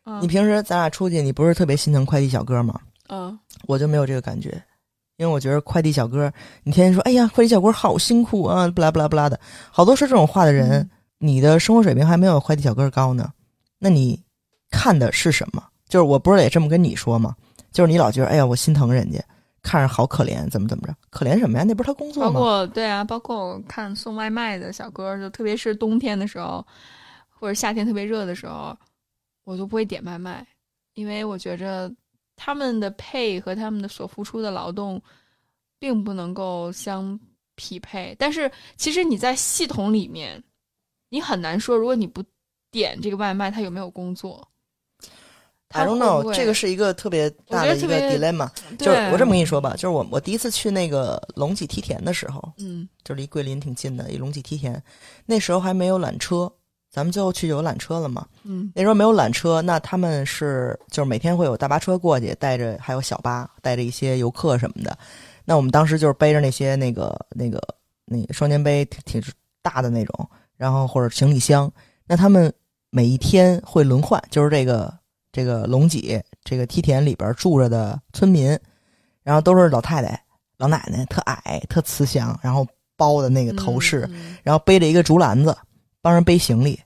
嗯你平时咱俩出去，你不是特别心疼快递小哥吗？嗯我就没有这个感觉，因为我觉得快递小哥，你天天说，哎呀，快递小哥好辛苦啊，不拉不拉不拉的，好多说这种话的人，嗯你的生活水平还没有快递小哥高呢，那你看的是什么？就是我不是也这么跟你说吗？就是你老觉得，哎呀，我心疼人家，看着好可怜，怎么怎么着？可怜什么呀？那不是他工作吗包？括对啊，包括我看送外卖的小哥，就特别是冬天的时候，或者夏天特别热的时候，我都不会点外卖，因为我觉着他们的配和他们的所付出的劳动，并不能够相匹配。但是其实你在系统里面，你很难说，如果你不点这个外卖，他有没有工作 I don't know，这个是一个特别大的一个 dilemma。就是我这么跟你说吧，就是我我第一次去那个龙脊梯田的时候，嗯就离桂林挺近的，一龙脊梯田，那时候还没有缆车，咱们最后去就有缆车了嘛。嗯那时候没有缆车，那他们是就是每天会有大巴车过去，带着还有小巴，带着一些游客什么的。那我们当时就是背着那些那个那个那个双肩背挺挺大的那种，然后或者行李箱。那他们每一天会轮换，就是这个这个龙脊这个梯田里边住着的村民，然后都是老太太、老奶奶，特矮、特慈祥，然后包的那个头饰，嗯然后背着一个竹篮子，帮人背行李。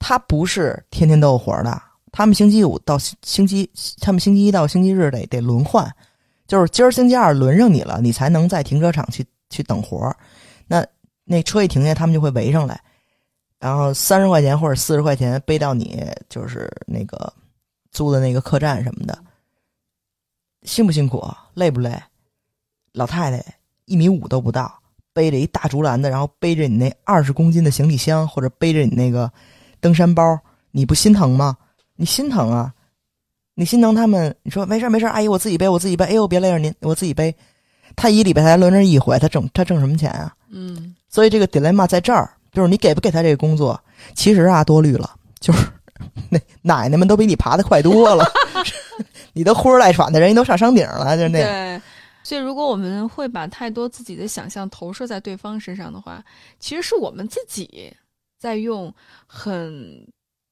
他不是天天都有活的，他们星期五到星星期，他们星期一到星期日得得轮换，就是今儿星期二轮上你了，你才能在停车场去去等活儿。那那车一停下，他们就会围上来，然后三十块钱或者四十块钱背到你就是那个租的那个客栈什么的，辛不辛苦？累不累？老太太一米五都不到，背着一大竹篮子，然后背着你那二十公斤的行李箱，或者背着你那个登山包，你不心疼吗？你心疼啊！你心疼他们？你说没事没事，阿姨我自己背，我自己背。哎呦，别累着您，我自己背。他一礼拜才轮着一回，他挣他挣什么钱啊？嗯所以这个 dilemma 在这儿，就是你给不给他这个工作，其实啊多虑了，就是 那奶奶们都比你爬得快多了，你都呼哧带喘的人，家都上山顶了，就那样。对，所以如果我们会把太多自己的想象投射在对方身上的话，其实是我们自己在用很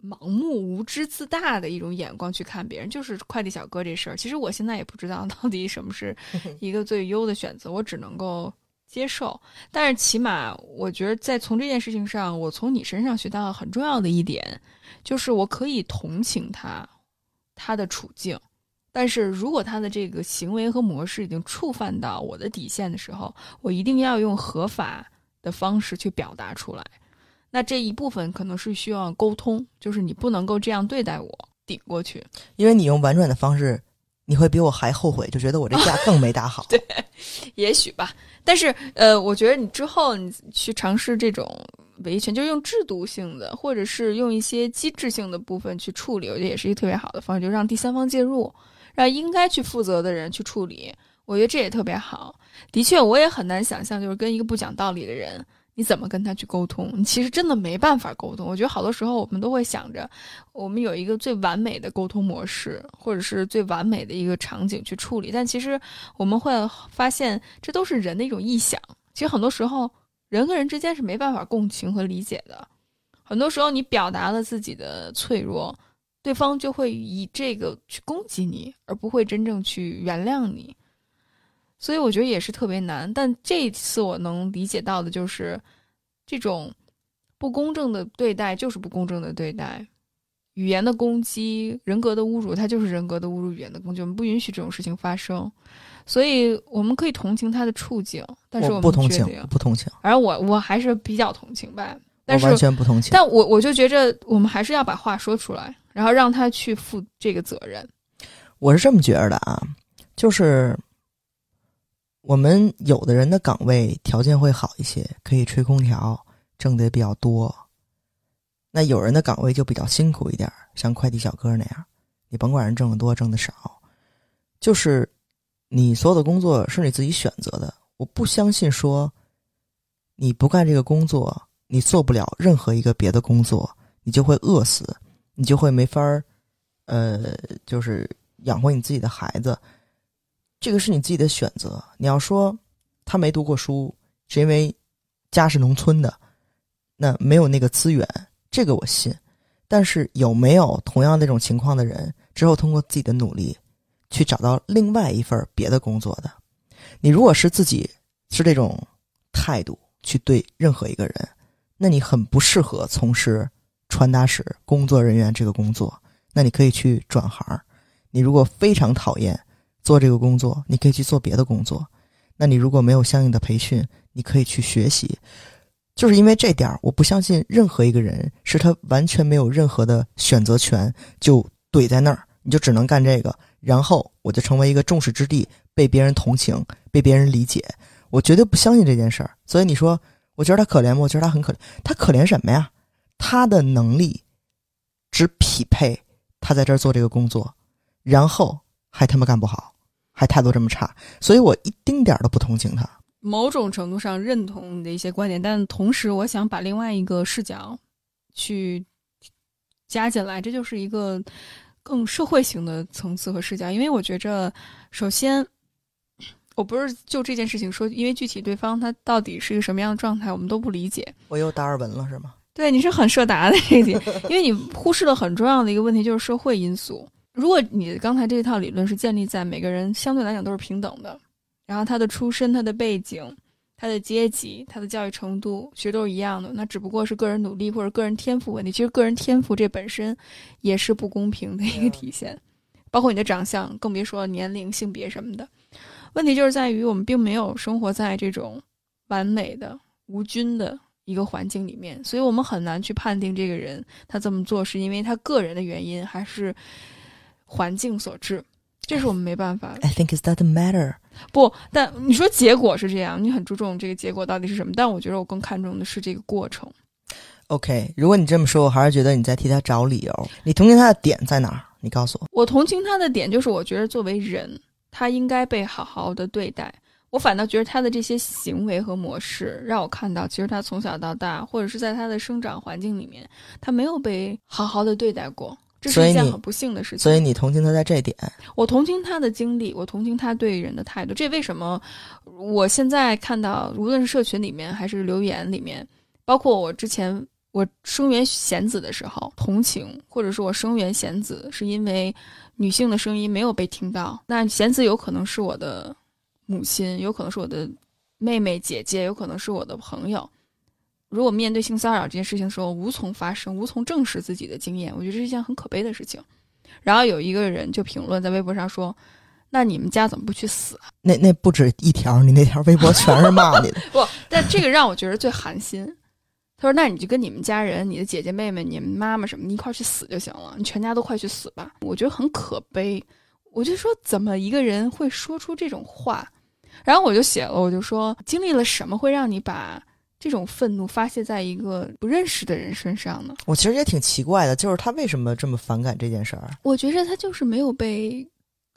盲目、无知、自大的一种眼光去看别人。就是快递小哥这事儿，其实我现在也不知道到底什么是 一个最优的选择，我只能够。接受，但是起码我觉得，在从这件事情上，我从你身上学到很重要的一点，就是我可以同情他，他的处境，但是如果他的这个行为和模式已经触犯到我的底线的时候，我一定要用合法的方式去表达出来。那这一部分可能是需要沟通，就是你不能够这样对待我，顶过去。因为你用婉转的方式，你会比我还后悔，就觉得我这架更没打好。对，也许吧。但是，呃，我觉得你之后你去尝试这种维权，就是用制度性的，或者是用一些机制性的部分去处理，我觉得也是一个特别好的方式，就让第三方介入，让应该去负责的人去处理。我觉得这也特别好。的确，我也很难想象，就是跟一个不讲道理的人，你怎么跟他去沟通？你其实真的没办法沟通。我觉得好多时候我们都会想着，我们有一个最完美的沟通模式，或者是最完美的一个场景去处理。但其实我们会发现，这都是人的一种臆想。其实很多时候，人和人之间是没办法共情和理解的。很多时候，你表达了自己的脆弱，对方就会以这个去攻击你，而不会真正去原谅你。所以我觉得也是特别难，但这一次我能理解到的就是，这种不公正的对待就是不公正的对待，语言的攻击、人格的侮辱，它就是人格的侮辱、语言的攻击，我们不允许这种事情发生。所以我们可以同情他的处境，但是我们不同情，不同情。而我我还是比较同情吧，但是完全不同情。但我我就觉着我们还是要把话说出来，然后让他去负这个责任。我是这么觉着的啊，就是。我们有的人的岗位条件会好一些，可以吹空调，挣的也比较多。那有人的岗位就比较辛苦一点，像快递小哥那样，你甭管人挣的多挣的少，就是你所有的工作是你自己选择的。我不相信说你不干这个工作，你做不了任何一个别的工作，你就会饿死，你就会没法儿，呃，就是养活你自己的孩子。这个是你自己的选择。你要说他没读过书，是因为家是农村的，那没有那个资源，这个我信。但是有没有同样那种情况的人，之后通过自己的努力去找到另外一份别的工作的？你如果是自己是这种态度去对任何一个人，那你很不适合从事传达室工作人员这个工作。那你可以去转行。你如果非常讨厌。做这个工作，你可以去做别的工作。那你如果没有相应的培训，你可以去学习。就是因为这点儿，我不相信任何一个人是他完全没有任何的选择权，就怼在那儿，你就只能干这个，然后我就成为一个众矢之的，被别人同情，被别人理解。我绝对不相信这件事儿。所以你说，我觉得他可怜吗？我觉得他很可怜。他可怜什么呀？他的能力只匹配他在这儿做这个工作，然后还他妈干不好。还态度这么差，所以我一丁点儿都不同情他。某种程度上认同你的一些观点，但同时我想把另外一个视角去加进来，这就是一个更社会型的层次和视角。因为我觉着，首先，我不是就这件事情说，因为具体对方他到底是一个什么样的状态，我们都不理解。我又达尔文了是吗？对，你是很社达的这一点，因为你忽视了很重要的一个问题，就是社会因素。如果你刚才这一套理论是建立在每个人相对来讲都是平等的，然后他的出身、他的背景、他的阶级、他的教育程度其实都是一样的，那只不过是个人努力或者个人天赋问题。其实个人天赋这本身也是不公平的一个体现，包括你的长相，更别说年龄、性别什么的。问题就是在于我们并没有生活在这种完美的无菌的一个环境里面，所以我们很难去判定这个人他这么做是因为他个人的原因还是。环境所致，这是我们没办法的。I think it doesn't matter。不，但你说结果是这样，你很注重这个结果到底是什么？但我觉得我更看重的是这个过程。OK，如果你这么说，我还是觉得你在替他找理由。你同情他的点在哪儿？你告诉我。我同情他的点就是，我觉得作为人，他应该被好好的对待。我反倒觉得他的这些行为和模式，让我看到，其实他从小到大，或者是在他的生长环境里面，他没有被好好的对待过。这是一件很不幸的事情，所以你同情他在这点。我同情他的经历，我同情他对人的态度。这为什么？我现在看到，无论是社群里面还是留言里面，包括我之前我声援贤子的时候，同情，或者说我声援贤子，是因为女性的声音没有被听到。那贤子有可能是我的母亲，有可能是我的妹妹、姐姐，有可能是我的朋友。如果面对性骚扰这件事情的时候无从发声、无从证实自己的经验，我觉得这是一件很可悲的事情。然后有一个人就评论在微博上说：“那你们家怎么不去死？”那那不止一条，你那条微博全是骂你的。不，但这个让我觉得最寒心，他说：“那你就跟你们家人、你的姐姐妹妹、你们妈妈什么，你一块儿去死就行了，你全家都快去死吧。”我觉得很可悲。我就说，怎么一个人会说出这种话？然后我就写了，我就说，经历了什么会让你把这种愤怒发泄在一个不认识的人身上呢？我其实也挺奇怪的，就是他为什么这么反感这件事儿？我觉得他就是没有被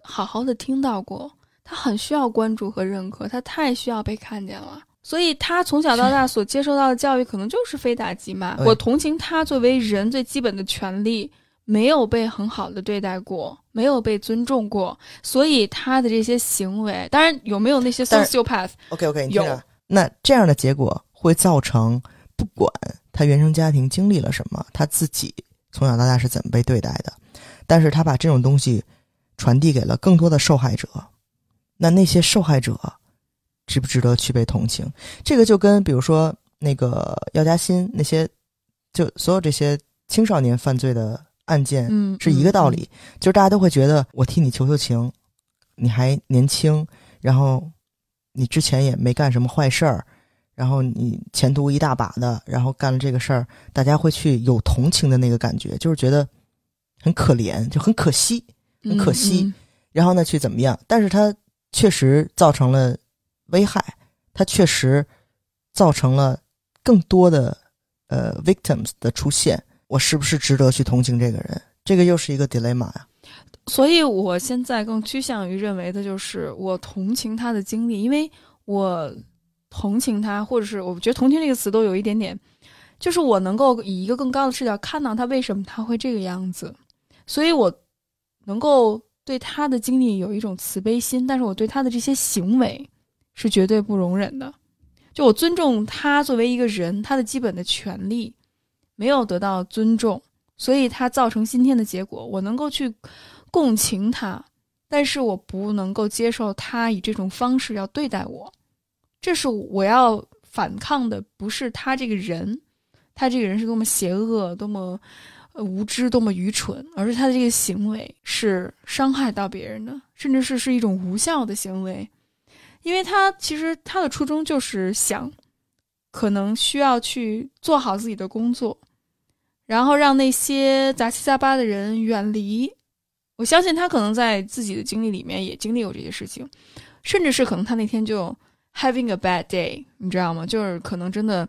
好好的听到过，他很需要关注和认可，他太需要被看见了。所以他从小到大所接受到的教育，可能就是非打即骂。我同情他作为人最基本的权利没有被很好的对待过，没有被尊重过，所以他的这些行为，当然有没有那些 sociopath？OK OK，有。那这样的结果会造成，不管他原生家庭经历了什么，他自己从小到大是怎么被对待的，但是他把这种东西传递给了更多的受害者，那那些受害者。值不值得去被同情？这个就跟比如说那个药家鑫那些，就所有这些青少年犯罪的案件，嗯，是一个道理。就是大家都会觉得我替你求求情，你还年轻，然后你之前也没干什么坏事儿，然后你前途一大把的，然后干了这个事儿，大家会去有同情的那个感觉，就是觉得很可怜，就很可惜，很可惜。然后呢，去怎么样？但是他确实造成了。危害，它确实造成了更多的呃 victims 的出现。我是不是值得去同情这个人？这个又是一个 dilemma 呀。所以我现在更趋向于认为的就是我同情他的经历，因为我同情他，或者是我觉得同情这个词都有一点点，就是我能够以一个更高的视角看到他为什么他会这个样子，所以我能够对他的经历有一种慈悲心，但是我对他的这些行为。是绝对不容忍的，就我尊重他作为一个人，他的基本的权利没有得到尊重，所以他造成今天的结果。我能够去共情他，但是我不能够接受他以这种方式要对待我。这是我要反抗的，不是他这个人，他这个人是多么邪恶、多么无知、多么愚蠢，而是他的这个行为是伤害到别人的，甚至是是一种无效的行为。因为他其实他的初衷就是想，可能需要去做好自己的工作，然后让那些杂七杂八的人远离。我相信他可能在自己的经历里面也经历过这些事情，甚至是可能他那天就 having a bad day，你知道吗？就是可能真的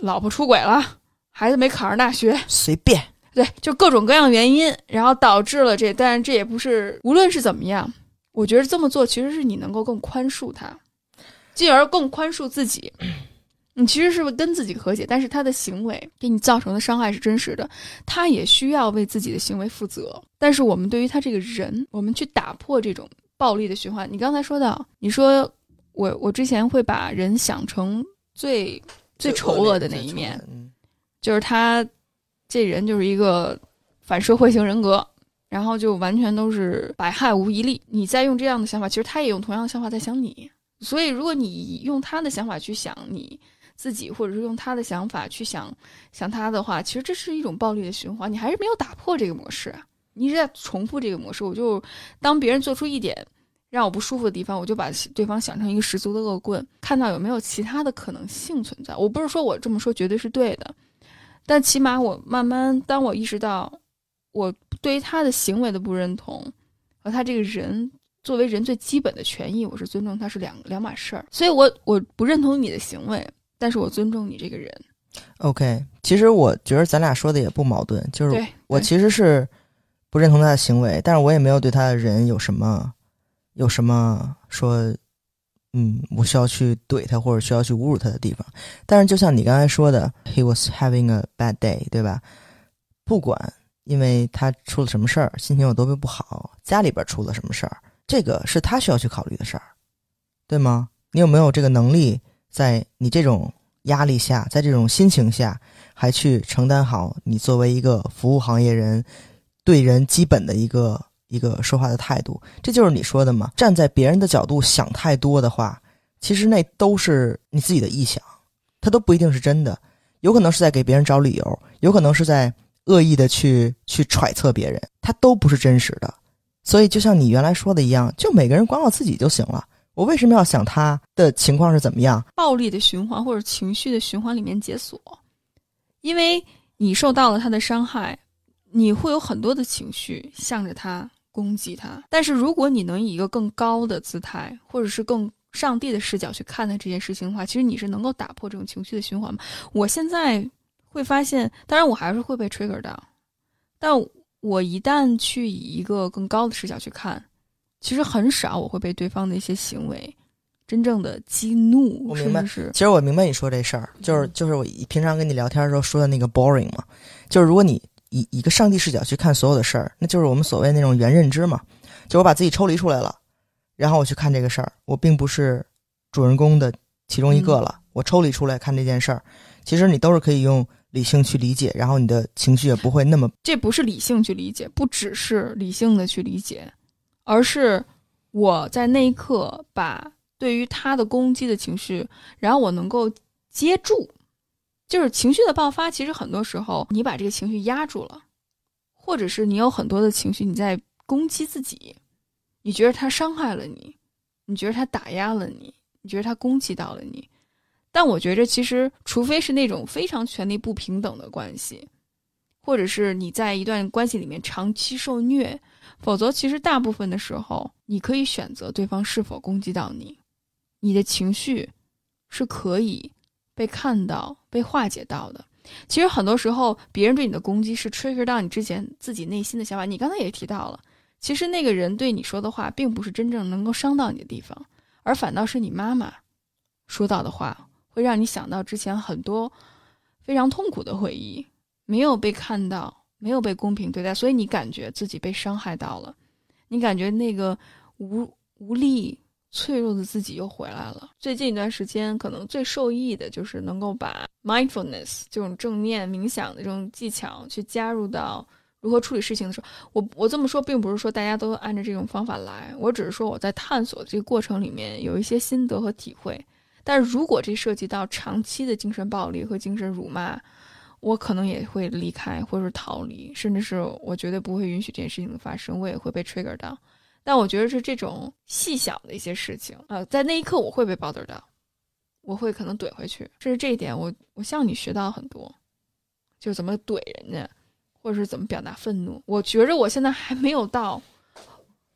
老婆出轨了，孩子没考上大学，随便，对，就各种各样原因，然后导致了这，但是这也不是，无论是怎么样。我觉得这么做其实是你能够更宽恕他，进而更宽恕自己。你其实是跟自己和解，但是他的行为给你造成的伤害是真实的，他也需要为自己的行为负责。但是我们对于他这个人，我们去打破这种暴力的循环。你刚才说到，你说我我之前会把人想成最最丑恶的那一面，就是他这人就是一个反社会型人格。然后就完全都是百害无一利。你再用这样的想法，其实他也用同样的想法在想你。所以，如果你用他的想法去想你自己，或者是用他的想法去想想他的话，其实这是一种暴力的循环。你还是没有打破这个模式，你一直在重复这个模式。我就当别人做出一点让我不舒服的地方，我就把对方想成一个十足的恶棍，看到有没有其他的可能性存在。我不是说我这么说绝对是对的，但起码我慢慢当我意识到。我对于他的行为的不认同，和他这个人作为人最基本的权益，我是尊重他是两两码事儿。所以，我我不认同你的行为，但是我尊重你这个人。OK，其实我觉得咱俩说的也不矛盾，就是我其实是不认同他的行为，但是我也没有对他的人有什么有什么说，嗯，我需要去怼他或者需要去侮辱他的地方。但是，就像你刚才说的，He was having a bad day，对吧？不管。因为他出了什么事儿，心情有多么不好，家里边出了什么事儿，这个是他需要去考虑的事儿，对吗？你有没有这个能力，在你这种压力下，在这种心情下，还去承担好你作为一个服务行业人对人基本的一个一个说话的态度？这就是你说的嘛？站在别人的角度想太多的话，其实那都是你自己的臆想，他都不一定是真的，有可能是在给别人找理由，有可能是在。恶意的去去揣测别人，他都不是真实的，所以就像你原来说的一样，就每个人管好自己就行了。我为什么要想他的情况是怎么样？暴力的循环或者情绪的循环里面解锁，因为你受到了他的伤害，你会有很多的情绪向着他攻击他。但是如果你能以一个更高的姿态，或者是更上帝的视角去看待这件事情的话，其实你是能够打破这种情绪的循环吗？我现在会发现，当然我还是会被 trigger 到，但我一旦去以一个更高的视角去看，其实很少我会被对方的一些行为真正的激怒，我明白是其实我明白你说这事儿，就是就是我平常跟你聊天的时候说的那个 boring 嘛，就是如果你以一个上帝视角去看所有的事儿，那就是我们所谓那种原认知嘛，就我把自己抽离出来了，然后我去看这个事儿，我并不是主人公的其中一个了，我抽离出来看这件事儿，其实你都是可以用理性去理解，然后你的情绪也不会那么这不是理性去理解，不只是理性的去理解，而是我在那一刻把对于他的攻击的情绪，然后我能够接住。就是情绪的爆发，其实很多时候你把这个情绪压住了，或者是你有很多的情绪你在攻击自己，你觉得他伤害了你，你觉得他打压了你，你觉得他攻击到了你。但我觉着，其实除非是那种非常权力不平等的关系，或者是你在一段关系里面长期受虐，否则其实大部分的时候，你可以选择对方是否攻击到你，你的情绪是可以被看到、被化解到的。其实很多时候，别人对你的攻击是 trigger 到你之前自己内心的想法。你刚才也提到了，其实那个人对你说的话，并不是真正能够伤到你的地方，而反倒是你妈妈说到的话，会让你想到之前很多非常痛苦的回忆，没有被看到，没有被公平对待，所以你感觉自己被伤害到了，你感觉那个无无力、脆弱的自己又回来了。最近一段时间，可能最受益的就是能够把 mindfulness 这种正念冥想的这种技巧去加入到如何处理事情的时候。我我这么说，并不是说大家都按照这种方法来，我只是说我在探索这个过程里面有一些心得和体会。但如果这涉及到长期的精神暴力和精神辱骂，我可能也会离开，或者是逃离，甚至是我绝对不会允许这件事情的发生，我也会被 trigger 到。但我觉得是这种细小的一些事情，呃，在那一刻我会被 bother 到，我会可能怼回去。这是这一点，我我向你学到很多，就怎么怼人家，或者是怎么表达愤怒。我觉着我现在还没有到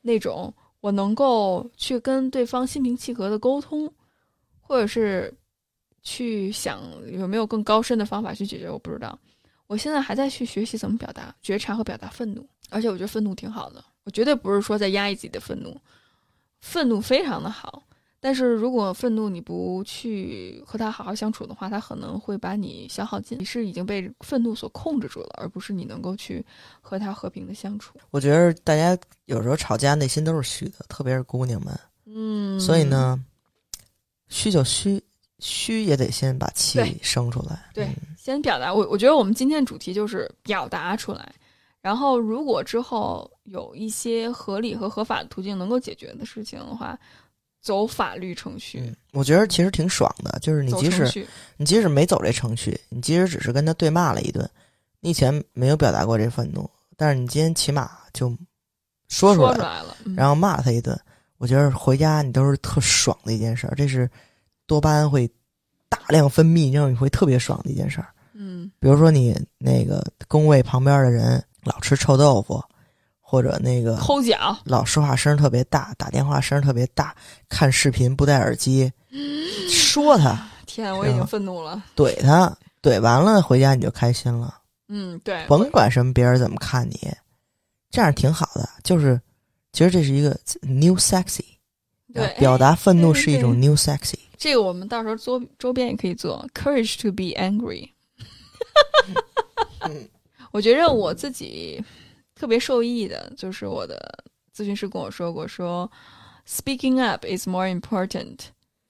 那种我能够去跟对方心平气和的沟通，或者是去想有没有更高深的方法去解决。我不知道，我现在还在去学习怎么表达觉察和表达愤怒，而且我觉得愤怒挺好的。我绝对不是说在压抑自己的愤怒，愤怒非常的好。但是如果愤怒你不去和他好好相处的话，他可能会把你消耗尽。你是已经被愤怒所控制住了，而不是你能够去和他和平的相处。我觉得大家有时候吵架内心都是虚的，特别是姑娘们。嗯，所以，呢，虚就虚，虚也得先把气生出来。对嗯先表达。我我觉得我们今天的主题就是表达出来。然后，如果之后有一些合理和合法的途径能够解决的事情的话，走法律程序，嗯，我觉得其实挺爽的，就是你即使。你即使没走这程序，你即使只是跟他对骂了一顿，你以前没有表达过这愤怒，但是你今天起码就说出来了，出来了，嗯然后骂了他一顿，我觉得回家你都是特爽的一件事儿，这是多巴胺会大量分泌，让你会特别爽的一件事儿。嗯比如说你那个工位旁边的人老吃臭豆腐，或者那个抠脚，老说话声特别大，打电话声特别大，看视频不戴耳机，说他，天，我已经愤怒了。怼他，怼完了回家你就开心了，嗯，对，甭管什么别人怎么看你，这样挺好的。就是，其实这是一个 new sexy，对啊表达愤怒是一种 new sexy。这个我们到时候周周边也可以做，courage to be angry。我觉着我自己特别受益的，就是我的咨询师跟我说过，说 speaking up is more important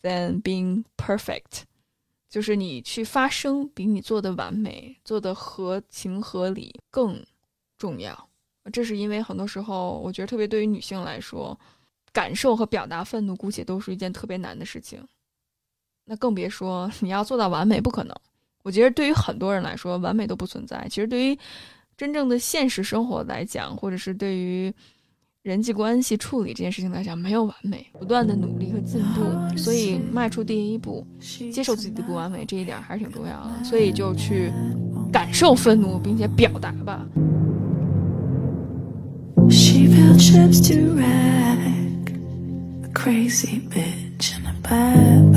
than being perfect，就是你去发声比你做的完美、做的合情合理更重要。这是因为很多时候，我觉得特别对于女性来说，感受和表达愤怒，姑且都是一件特别难的事情。那更别说你要做到完美，不可能。我觉得对于很多人来说，完美都不存在。其实对于真正的现实生活来讲，或者是对于人际关系处理这件事情来讲，没有完美，不断的努力和进步。所以迈出第一步，接受自己的不完美，这一点还是挺重要的。所以就去感受愤怒，并且表达吧。She felt chips to rack. A crazy bitch in a bad